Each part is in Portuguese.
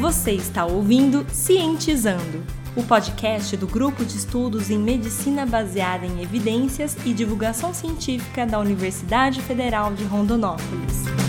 Você está ouvindo Cientizando, o podcast do Grupo de Estudos em Medicina Baseada em Evidências e Divulgação Científica da Universidade Federal de Rondonópolis.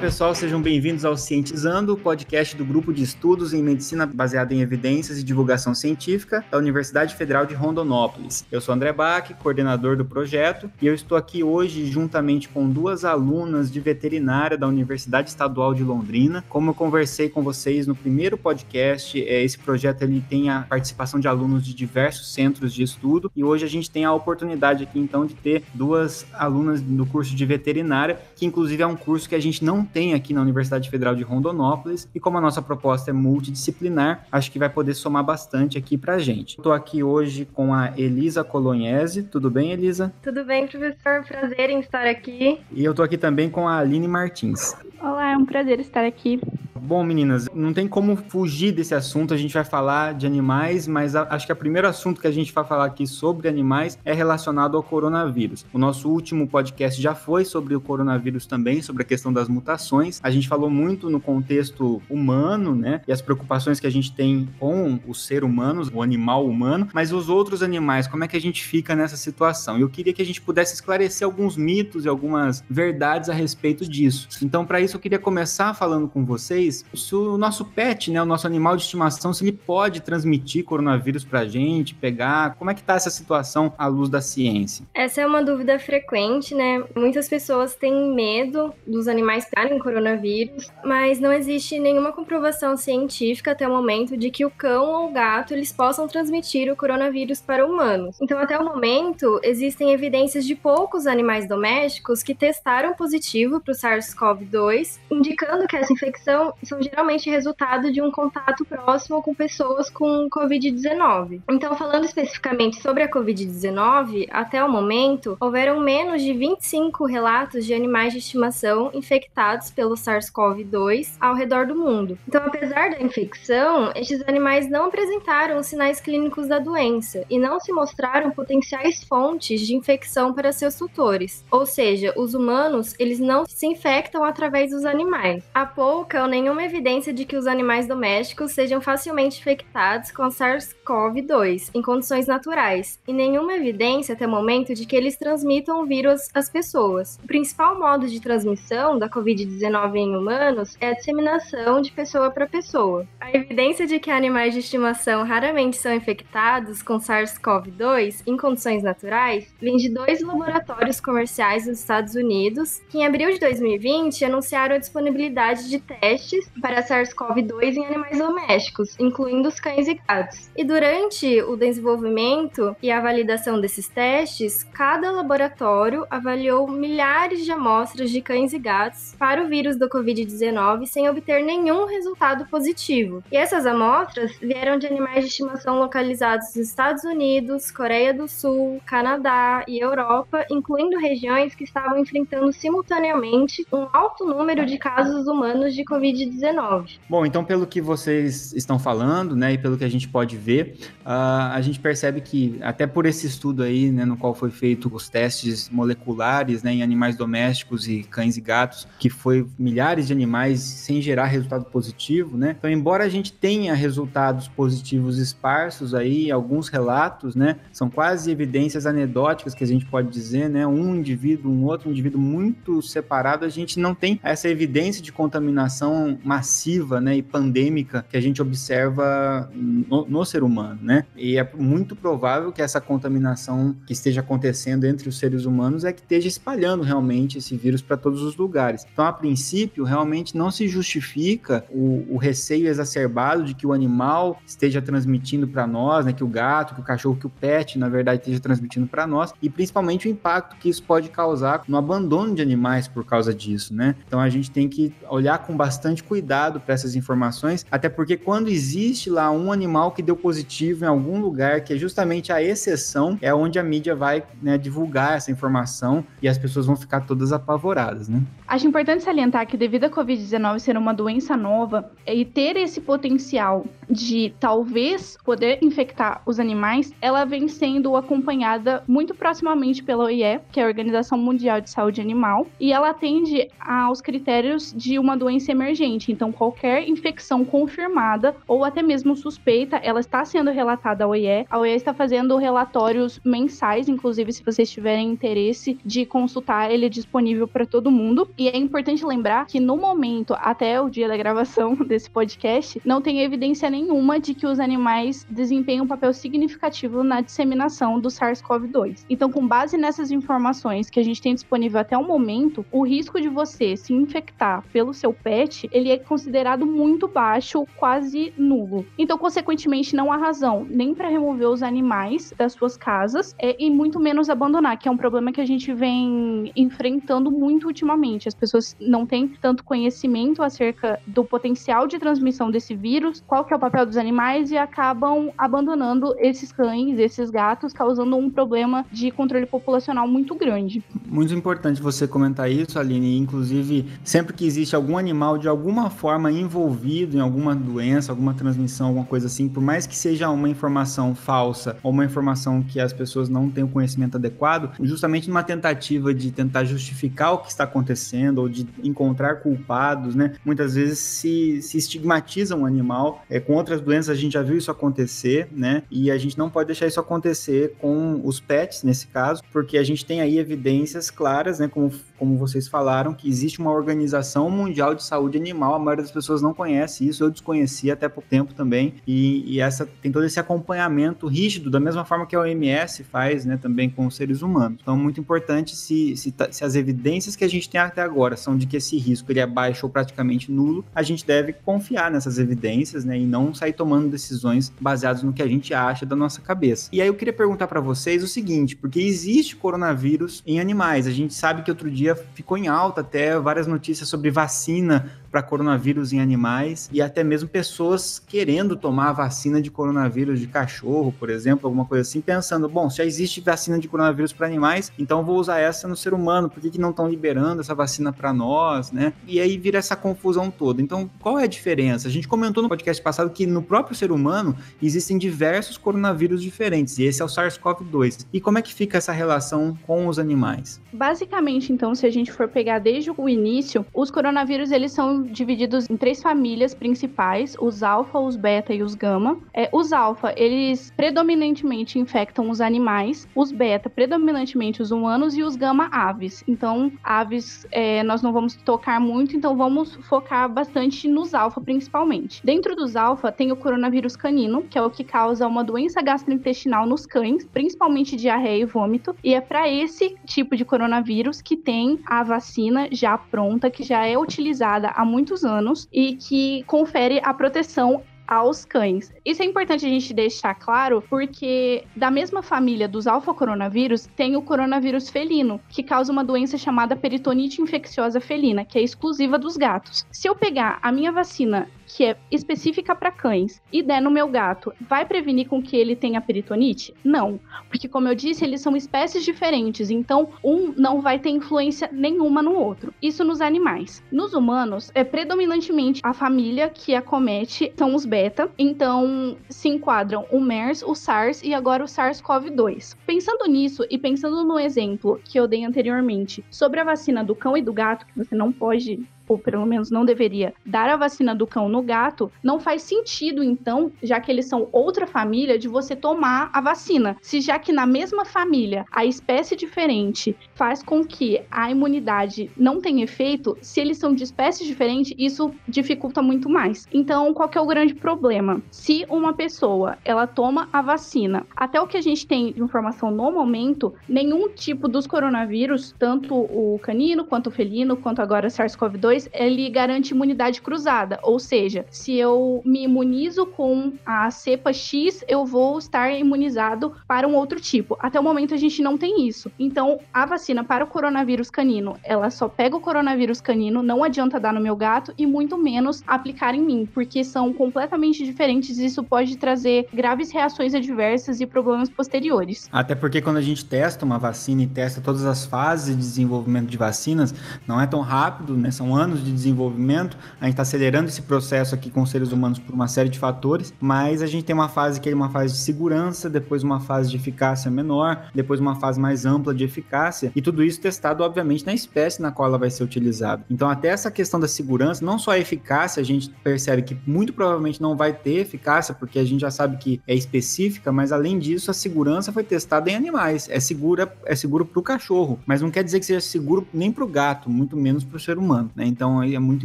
Pessoal, sejam bem-vindos ao Cientizando, podcast do Grupo de Estudos em Medicina Baseada em Evidências e Divulgação Científica da Universidade Federal de Rondonópolis. Eu sou André Bach, coordenador do projeto, e eu estou aqui hoje juntamente com duas alunas de veterinária da Universidade Estadual de Londrina. Como eu conversei com vocês no primeiro podcast, é, esse projeto ele tem a participação de alunos de diversos centros de estudo, e hoje a gente tem a oportunidade aqui então de ter duas alunas do curso de veterinária, que inclusive é um curso que a gente não tem aqui na Universidade Federal de Rondonópolis. E como a nossa proposta é multidisciplinar, acho que vai poder somar bastante aqui para a gente. Estou aqui hoje com a Elisa Colognese. Tudo bem, Elisa? Tudo bem, professor. Prazer em estar aqui. E eu estou aqui também com a Aline Martins. Olá, é um prazer estar aqui. Bom, meninas, não tem como fugir desse assunto. A gente vai falar de animais, mas acho que o primeiro assunto que a gente vai falar aqui sobre animais é relacionado ao coronavírus. O nosso último podcast já foi sobre o coronavírus também, sobre a questão das mutações. A gente falou muito no contexto humano, né? E as preocupações que a gente tem com o ser humano, o animal humano, mas os outros animais, como é que a gente fica nessa situação? Eu queria que a gente pudesse esclarecer alguns mitos e algumas verdades a respeito disso. Então, para isso, eu queria começar falando com vocês vocês se o nosso pet, né, o nosso animal de estimação, se ele pode transmitir coronavírus para a gente, pegar, como é que tá essa situação à luz da ciência? Essa é uma dúvida frequente, né? Muitas pessoas têm medo dos animais pegarem coronavírus, mas não existe nenhuma comprovação científica até o momento de que o cão ou o gato eles possam transmitir o coronavírus para humanos. Então, até o momento, existem evidências de poucos animais domésticos que testaram positivo para o SARS-CoV-2, indicando que essa infecção são geralmente resultado de um contato próximo com pessoas com Covid-19. Então, falando especificamente sobre a Covid-19, até o momento, houveram menos de 25 relatos de animais de estimação infectados pelo SARS-CoV-2 ao redor do mundo. Então, apesar da infecção, estes animais não apresentaram sinais clínicos da doença e não se mostraram potenciais fontes de infecção para seus tutores. Ou seja, os humanos, eles não se infectam através dos animais. Há pouca ou nenhuma evidência de que os animais domésticos sejam facilmente infectados com SARS-CoV-2 em condições naturais, e nenhuma evidência até o momento de que eles transmitam o vírus às pessoas. O principal modo de transmissão da Covid-19 em humanos é a disseminação de pessoa para pessoa. A evidência de que animais de estimação raramente são infectados com SARS-CoV-2 em condições naturais vem de dois laboratórios comerciais dos Estados Unidos que, em abril de 2020, anunciaram a disponibilidade de testes testes para SARS-CoV-2 em animais domésticos, incluindo os cães e gatos. E durante o desenvolvimento e a validação desses testes, cada laboratório avaliou milhares de amostras de cães e gatos para o vírus do Covid-19 sem obter nenhum resultado positivo. E essas amostras vieram de animais de estimação localizados nos Estados Unidos, Coreia do Sul, Canadá e Europa, incluindo regiões que estavam enfrentando simultaneamente um alto número de casos humanos de Covid-19 Covid-19. Bom, então pelo que vocês estão falando, né, e pelo que a gente pode ver, uh, a gente percebe que até por esse estudo aí, né, no qual foi feito os testes moleculares, né, em animais domésticos e cães e gatos, que foi milhares de animais sem gerar resultado positivo, né? Então, embora a gente tenha resultados positivos esparsos aí, alguns relatos, né, são quase evidências anedóticas que a gente pode dizer, né, um indivíduo, um outro indivíduo muito separado, a gente não tem essa evidência de contaminação massiva né, e pandêmica que a gente observa no, no, ser humano, né? E é muito provável que essa contaminação que esteja acontecendo entre os seres humanos é que esteja espalhando realmente esse vírus para todos os lugares. Então, a princípio, realmente não se justifica o, o receio exacerbado de que o animal esteja transmitindo para nós, né? Que o gato, que o cachorro, que o pet, na verdade, esteja transmitindo para nós e principalmente o impacto que isso pode causar no abandono de animais por causa disso, né? Então, a gente tem que olhar com bastante cuidado para essas informações, até porque quando existe lá um animal que deu positivo em algum lugar, que é justamente a exceção, é onde a mídia vai né, divulgar essa informação e as pessoas vão ficar todas apavoradas, né? Acho importante salientar que devido à Covid-19 ser uma doença nova e ter esse potencial de talvez poder infectar os animais, ela vem sendo acompanhada muito proximamente pela OIE, que é a Organização Mundial de Saúde Animal, e ela atende aos critérios de uma doença emergente. Então, qualquer infecção confirmada ou até mesmo suspeita, ela está sendo relatada à OIE. A OIE está fazendo relatórios mensais, inclusive se vocês tiverem interesse de consultar, ele é disponível para todo mundo. E é importante lembrar que no momento, até o dia da gravação desse podcast, não tem evidência nenhuma de que os animais desempenham um papel significativo na disseminação do SARS-CoV-2. Então, com base nessas informações que a gente tem disponível até o momento, o risco de você se infectar pelo seu pet, ele é considerado muito baixo, quase nulo. Então, consequentemente, não há razão nem para remover os animais das suas casas é, e muito menos abandonar, que é um problema que a gente vem enfrentando muito ultimamente. As pessoas não têm tanto conhecimento acerca do potencial de transmissão desse vírus, qual que é o papel dos animais e acabam abandonando esses cães, esses gatos, causando um problema de controle populacional muito grande. Muito importante você comentar isso, Aline. Inclusive, sempre que existe algum animal de alguma forma envolvido em alguma doença, alguma transmissão, alguma coisa assim, por mais que seja uma informação falsa ou uma informação que as pessoas não têm o conhecimento adequado, justamente numa tentativa de tentar justificar o que está acontecendo ou de encontrar culpados, né? Muitas vezes se, se estigmatiza um animal. É, com outras doenças a gente já viu isso acontecer, né? E a gente não pode deixar isso acontecer com os pets, nesse caso, porque a gente tem aí evidências claras, né? Como, como vocês falaram, que existe uma organização mundial de saúde animal. A maioria das pessoas não conhece isso, eu desconheci até pouco tempo também. E, e essa tem todo esse acompanhamento rígido, da mesma forma que a OMS faz, né? Também com os seres humanos. Então, é muito importante se, se, se as evidências que a gente tem até agora são de que esse risco ele é baixo ou praticamente nulo, a gente deve confiar nessas evidências, né? E não sair tomando decisões baseadas no que a gente acha da nossa cabeça. E aí eu queria perguntar para vocês o seguinte, porque existe coronavírus em animais. A gente sabe que outro dia ficou em alta até várias notícias sobre vacina para coronavírus em animais e até mesmo pessoas querendo tomar a vacina de coronavírus de cachorro, por exemplo, alguma coisa assim, pensando, bom, se já existe vacina de coronavírus para animais, então vou usar essa no ser humano, por que, que não estão liberando essa vacina para nós, né? E aí vira essa confusão toda. Então, qual é a diferença? A gente comentou no podcast passado que no próprio ser humano existem diversos coronavírus diferentes, e esse é o SARS-CoV-2. E como é que fica essa relação com os animais? Basicamente, então, se a gente for pegar desde o início, os coronavírus eles são divididos em três famílias principais: os alfa, os beta e os gama. É, os alfa, eles predominantemente infectam os animais, os beta, predominantemente os humanos, e os gama, aves. Então, aves é, nós não vamos tocar muito, então vamos focar bastante nos alfa, principalmente. Dentro dos alfa, tem o coronavírus canino, que é o que causa uma doença gastrointestinal nos cães, principalmente diarreia e vômito, e é para esse tipo de coronavírus que tem a vacina já pronta, que já é utilizada há muitos anos e que confere a proteção aos cães. Isso é importante a gente deixar claro, porque da mesma família dos alfa-coronavírus tem o coronavírus felino, que causa uma doença chamada peritonite infecciosa felina, que é exclusiva dos gatos. Se eu pegar a minha vacina que é específica para cães e der no meu gato, vai prevenir com que ele tenha peritonite? Não, porque como eu disse, eles são espécies diferentes, então um não vai ter influência nenhuma no outro. Isso nos animais. Nos humanos, é predominantemente a família que acomete são os beta, então se enquadram o MERS, o SARS e agora o SARS-CoV-2. Pensando nisso e pensando no exemplo que eu dei anteriormente sobre a vacina do cão e do gato, que você não pode ou pelo menos não deveria, dar a vacina do cão no gato, não faz sentido, então, já que eles são outra família, de você tomar a vacina. Se já que na mesma família a espécie diferente faz com que a imunidade não tenha efeito, se eles são de espécies diferentes, isso dificulta muito mais. Então, qual que é o grande problema? Se uma pessoa ela toma a vacina, até o que a gente tem de informação no momento, nenhum tipo dos coronavírus, tanto o canino quanto o felino, quanto agora SARS-CoV-2, ele garante imunidade cruzada, ou seja, se eu me imunizo com a cepa X, eu vou estar imunizado para um outro tipo. Até o momento a gente não tem isso. Então, a vacina para o coronavírus canino, ela só pega o coronavírus canino, não adianta dar no meu gato e muito menos aplicar em mim, porque são completamente diferentes e isso pode trazer graves reações adversas e problemas posteriores. Até porque quando a gente testa uma vacina e testa todas as fases de desenvolvimento de vacinas, não é tão rápido, né? São anos humanos de desenvolvimento, a gente está acelerando esse processo aqui com seres humanos por uma série de fatores, mas a gente tem uma fase que é uma fase de segurança, depois uma fase de eficácia menor, depois uma fase mais ampla de eficácia, e tudo isso testado, obviamente, na espécie na qual ela vai ser utilizada. Então, até essa questão da segurança, não só a eficácia, a gente percebe que muito provavelmente não vai ter eficácia, porque a gente já sabe que é específica, mas além disso, a segurança foi testada em animais. É segura, é seguro para o cachorro, mas não quer dizer que seja seguro nem para o gato, muito menos para o ser humano. Né? Então, é muito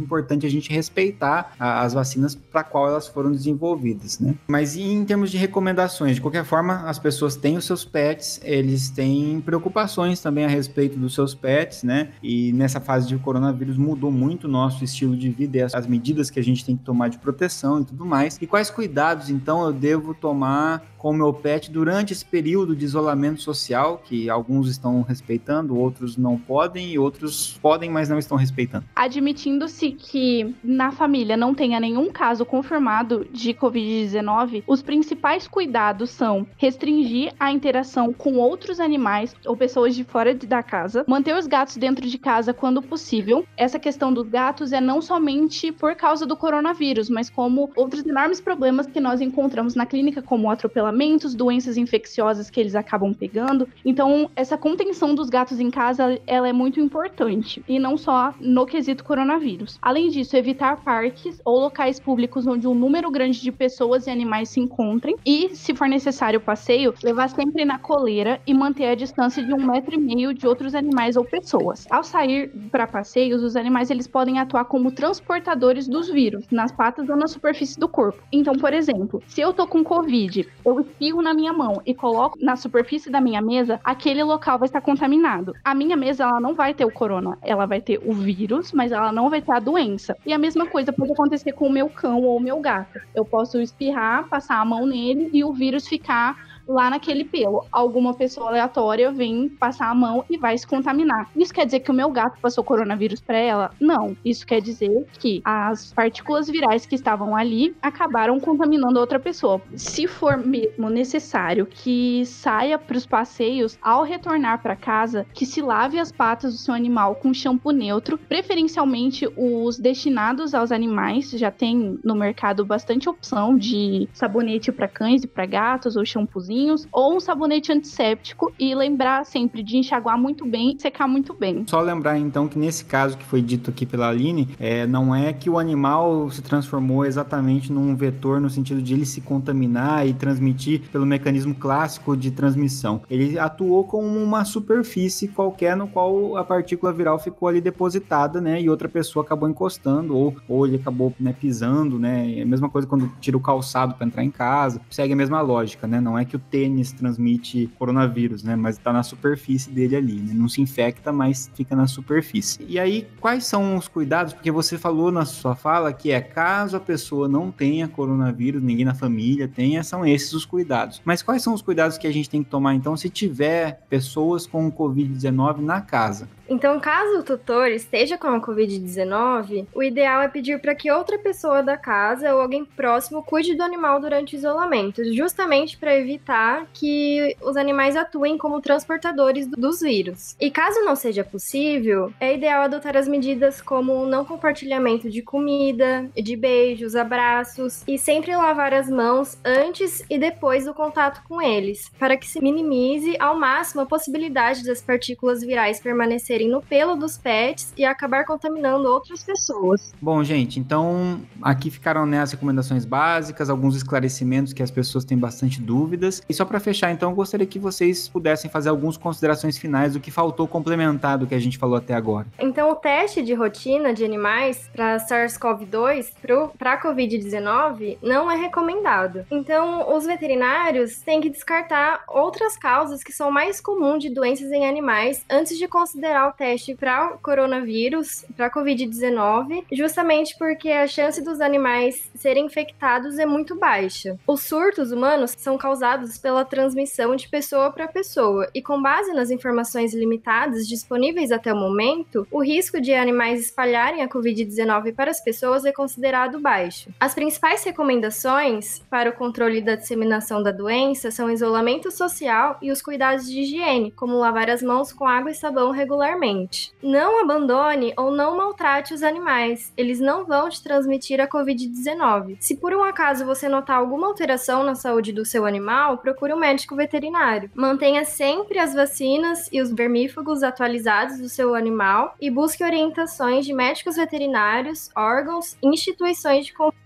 importante a gente respeitar a, as vacinas para qual elas foram desenvolvidas. Né? Mas em termos de recomendações, de qualquer forma, as pessoas têm os seus pets, eles têm preocupações também a respeito dos seus pets, né? E nessa fase de coronavírus mudou muito o nosso estilo de vida e as, as medidas que a gente tem que tomar de proteção e tudo mais. E quais cuidados, então, eu devo tomar com o meu pet durante esse período de isolamento social, que alguns estão respeitando, outros não podem e outros podem, mas não estão respeitando. Admitindo-se que na família não tenha nenhum caso confirmado de Covid-19, os principais cuidados são restringir a interação com outros animais ou pessoas de fora da casa, manter os gatos dentro de casa quando possível. Essa questão dos gatos é não somente por causa do coronavírus, mas como outros enormes problemas que nós encontramos na clínica, como o atropelamento doenças infecciosas que eles acabam pegando. Então, essa contenção dos gatos em casa, ela é muito importante. E não só no quesito coronavírus. Além disso, evitar parques ou locais públicos onde um número grande de pessoas e animais se encontrem. E, se for necessário o passeio, levar sempre na coleira e manter a distância de um metro e meio de outros animais ou pessoas. Ao sair para passeios, os animais eles podem atuar como transportadores dos vírus, nas patas ou na superfície do corpo. Então, por exemplo, se eu tô com Covid, eu espirro na minha mão e coloco na superfície da minha mesa, aquele local vai estar contaminado. A minha mesa, ela não vai ter o corona, ela vai ter o vírus, mas ela não vai ter a doença. E a mesma coisa pode acontecer com o meu cão ou o meu gato. Eu posso espirrar, passar a mão nele e o vírus ficar lá naquele pelo. Alguma pessoa aleatória vem passar a mão e vai se contaminar. Isso quer dizer que o meu gato passou coronavírus para ela? Não. Isso quer dizer que as partículas virais que estavam ali acabaram contaminando outra pessoa. Se for mesmo necessário que saia para os passeios, ao retornar para casa, que se lave as patas do seu animal com shampoo neutro, preferencialmente os destinados aos animais. Já tem no mercado bastante opção de sabonete para cães e para gatos ou shampoozinho ou um sabonete antisséptico e lembrar sempre de enxaguar muito bem secar muito bem. Só lembrar então que nesse caso que foi dito aqui pela Aline, é, não é que o animal se transformou exatamente num vetor no sentido de ele se contaminar e transmitir pelo mecanismo clássico de transmissão. Ele atuou como uma superfície qualquer no qual a partícula viral ficou ali depositada, né? E outra pessoa acabou encostando ou, ou ele acabou né, pisando, né? É a mesma coisa quando tira o calçado para entrar em casa. Segue a mesma lógica, né? Não é que o tênis transmite coronavírus, né? Mas está na superfície dele ali, né? Não se infecta, mas fica na superfície. E aí, quais são os cuidados? Porque você falou na sua fala que é caso a pessoa não tenha coronavírus, ninguém na família tenha, são esses os cuidados. Mas quais são os cuidados que a gente tem que tomar então se tiver pessoas com Covid-19 na casa? Então, caso o tutor esteja com a Covid-19, o ideal é pedir para que outra pessoa da casa ou alguém próximo cuide do animal durante o isolamento, justamente para evitar que os animais atuem como transportadores dos vírus. E caso não seja possível, é ideal adotar as medidas como não compartilhamento de comida, de beijos, abraços e sempre lavar as mãos antes e depois do contato com eles, para que se minimize ao máximo a possibilidade das partículas virais permanecerem aparecerem no pelo dos pets e acabar contaminando outras pessoas. Bom, gente, então aqui ficaram né, as recomendações básicas, alguns esclarecimentos que as pessoas têm bastante dúvidas. E só para fechar, então, eu gostaria que vocês pudessem fazer algumas considerações finais do que faltou complementar do que a gente falou até agora. Então, o teste de rotina de animais para SARS-CoV-2 para a COVID-19 não é recomendado. Então, os veterinários têm que descartar outras causas que são mais comuns de doenças em animais antes de considerar o teste para coronavírus, para a Covid-19, justamente porque a chance dos animais serem infectados é muito baixa. Os surtos humanos são causados pela transmissão de pessoa para pessoa, e com base nas informações limitadas disponíveis até o momento, o risco de animais espalharem a Covid-19 para as pessoas é considerado baixo. As principais recomendações para o controle da disseminação da doença são isolamento social e os cuidados de higiene, como lavar as mãos com água e sabão regularmente regularmente. Não abandone ou não maltrate os animais, eles não vão te transmitir a Covid-19. Se por um acaso você notar alguma alteração na saúde do seu animal, procure um médico veterinário. Mantenha sempre as vacinas e os vermífugos atualizados do seu animal e busque orientações de médicos veterinários, órgãos, instituições de confiança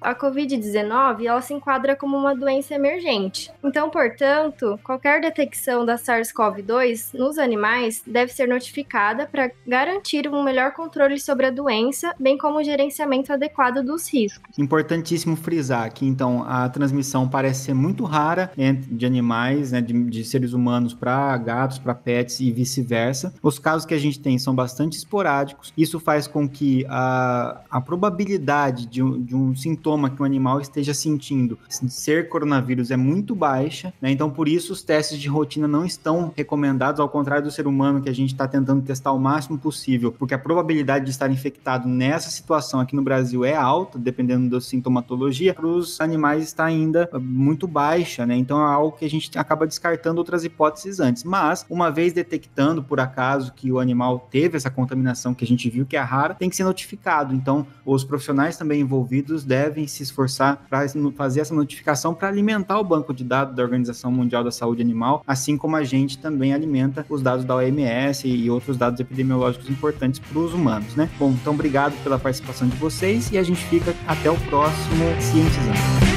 a Covid-19 ela se enquadra como uma doença emergente. Então, portanto, qualquer detecção da SARS-CoV-2 nos animais deve ser notificada para garantir um melhor controle sobre a doença, bem como o gerenciamento adequado dos riscos. Importantíssimo frisar que então a transmissão parece ser muito rara de animais, né, de, de seres humanos para gatos, para pets e vice-versa. Os casos que a gente tem são bastante esporádicos. Isso faz com que a, a probabilidade de, de um um sintoma que o animal esteja sentindo ser coronavírus é muito baixa, né? Então, por isso, os testes de rotina não estão recomendados, ao contrário do ser humano, que a gente está tentando testar o máximo possível, porque a probabilidade de estar infectado nessa situação aqui no Brasil é alta, dependendo da sintomatologia, para os animais está ainda muito baixa, né? Então, é algo que a gente acaba descartando outras hipóteses antes. Mas, uma vez detectando, por acaso, que o animal teve essa contaminação que a gente viu que é rara, tem que ser notificado. Então, os profissionais também envolvidos devem se esforçar para fazer essa notificação para alimentar o banco de dados da Organização Mundial da Saúde Animal, assim como a gente também alimenta os dados da OMS e outros dados epidemiológicos importantes para os humanos, né? Bom, então obrigado pela participação de vocês e a gente fica até o próximo Cientizando.